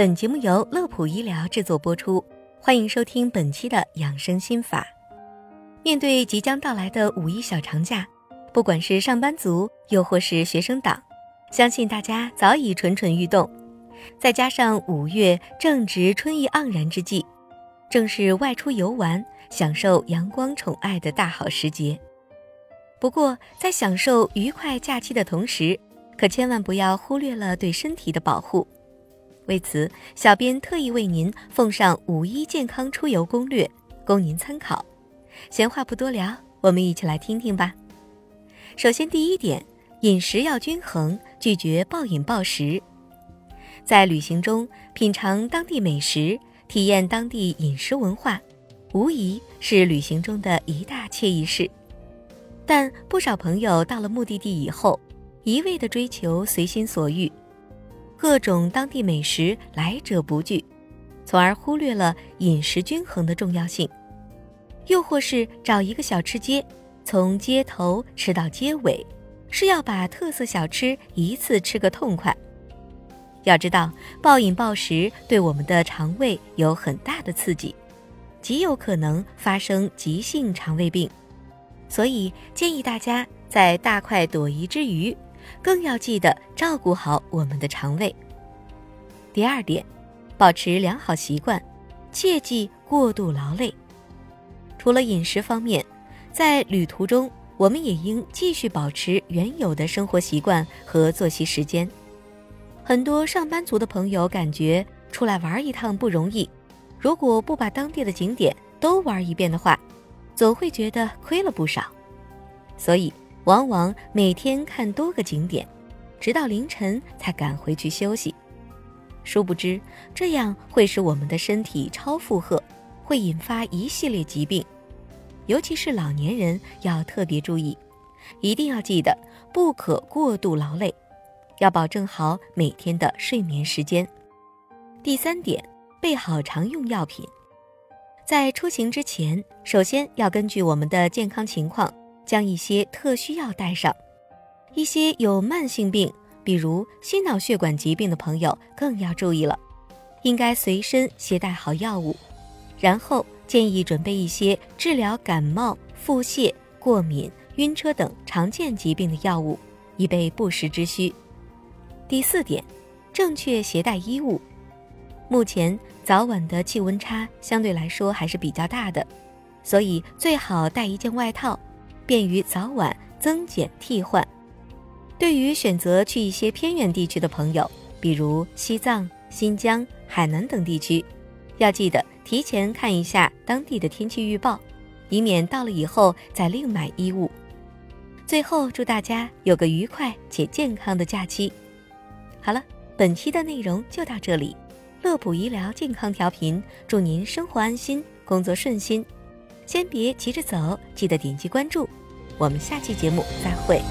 本节目由乐普医疗制作播出，欢迎收听本期的养生心法。面对即将到来的五一小长假，不管是上班族又或是学生党，相信大家早已蠢蠢欲动。再加上五月正值春意盎然之际，正是外出游玩、享受阳光宠爱的大好时节。不过，在享受愉快假期的同时，可千万不要忽略了对身体的保护。为此，小编特意为您奉上五一健康出游攻略，供您参考。闲话不多聊，我们一起来听听吧。首先，第一点，饮食要均衡，拒绝暴饮暴食。在旅行中品尝当地美食，体验当地饮食文化，无疑是旅行中的一大惬意事。但不少朋友到了目的地以后，一味的追求随心所欲，各种当地美食来者不拒，从而忽略了饮食均衡的重要性。又或是找一个小吃街，从街头吃到街尾，是要把特色小吃一次吃个痛快。要知道，暴饮暴食对我们的肠胃有很大的刺激，极有可能发生急性肠胃病。所以建议大家在大快朵颐之余，更要记得照顾好我们的肠胃。第二点，保持良好习惯，切忌过度劳累。除了饮食方面，在旅途中，我们也应继续保持原有的生活习惯和作息时间。很多上班族的朋友感觉出来玩一趟不容易，如果不把当地的景点都玩一遍的话，总会觉得亏了不少。所以往往每天看多个景点，直到凌晨才赶回去休息。殊不知这样会使我们的身体超负荷，会引发一系列疾病，尤其是老年人要特别注意，一定要记得不可过度劳累。要保证好每天的睡眠时间。第三点，备好常用药品。在出行之前，首先要根据我们的健康情况，将一些特需药带上。一些有慢性病，比如心脑血管疾病的朋友更要注意了，应该随身携带好药物。然后建议准备一些治疗感冒、腹泻、过敏、晕车等常见疾病的药物，以备不时之需。第四点，正确携带衣物。目前早晚的气温差相对来说还是比较大的，所以最好带一件外套，便于早晚增减替换。对于选择去一些偏远地区的朋友，比如西藏、新疆、海南等地区，要记得提前看一下当地的天气预报，以免到了以后再另买衣物。最后，祝大家有个愉快且健康的假期。好了，本期的内容就到这里。乐普医疗健康调频，祝您生活安心，工作顺心。先别急着走，记得点击关注。我们下期节目再会。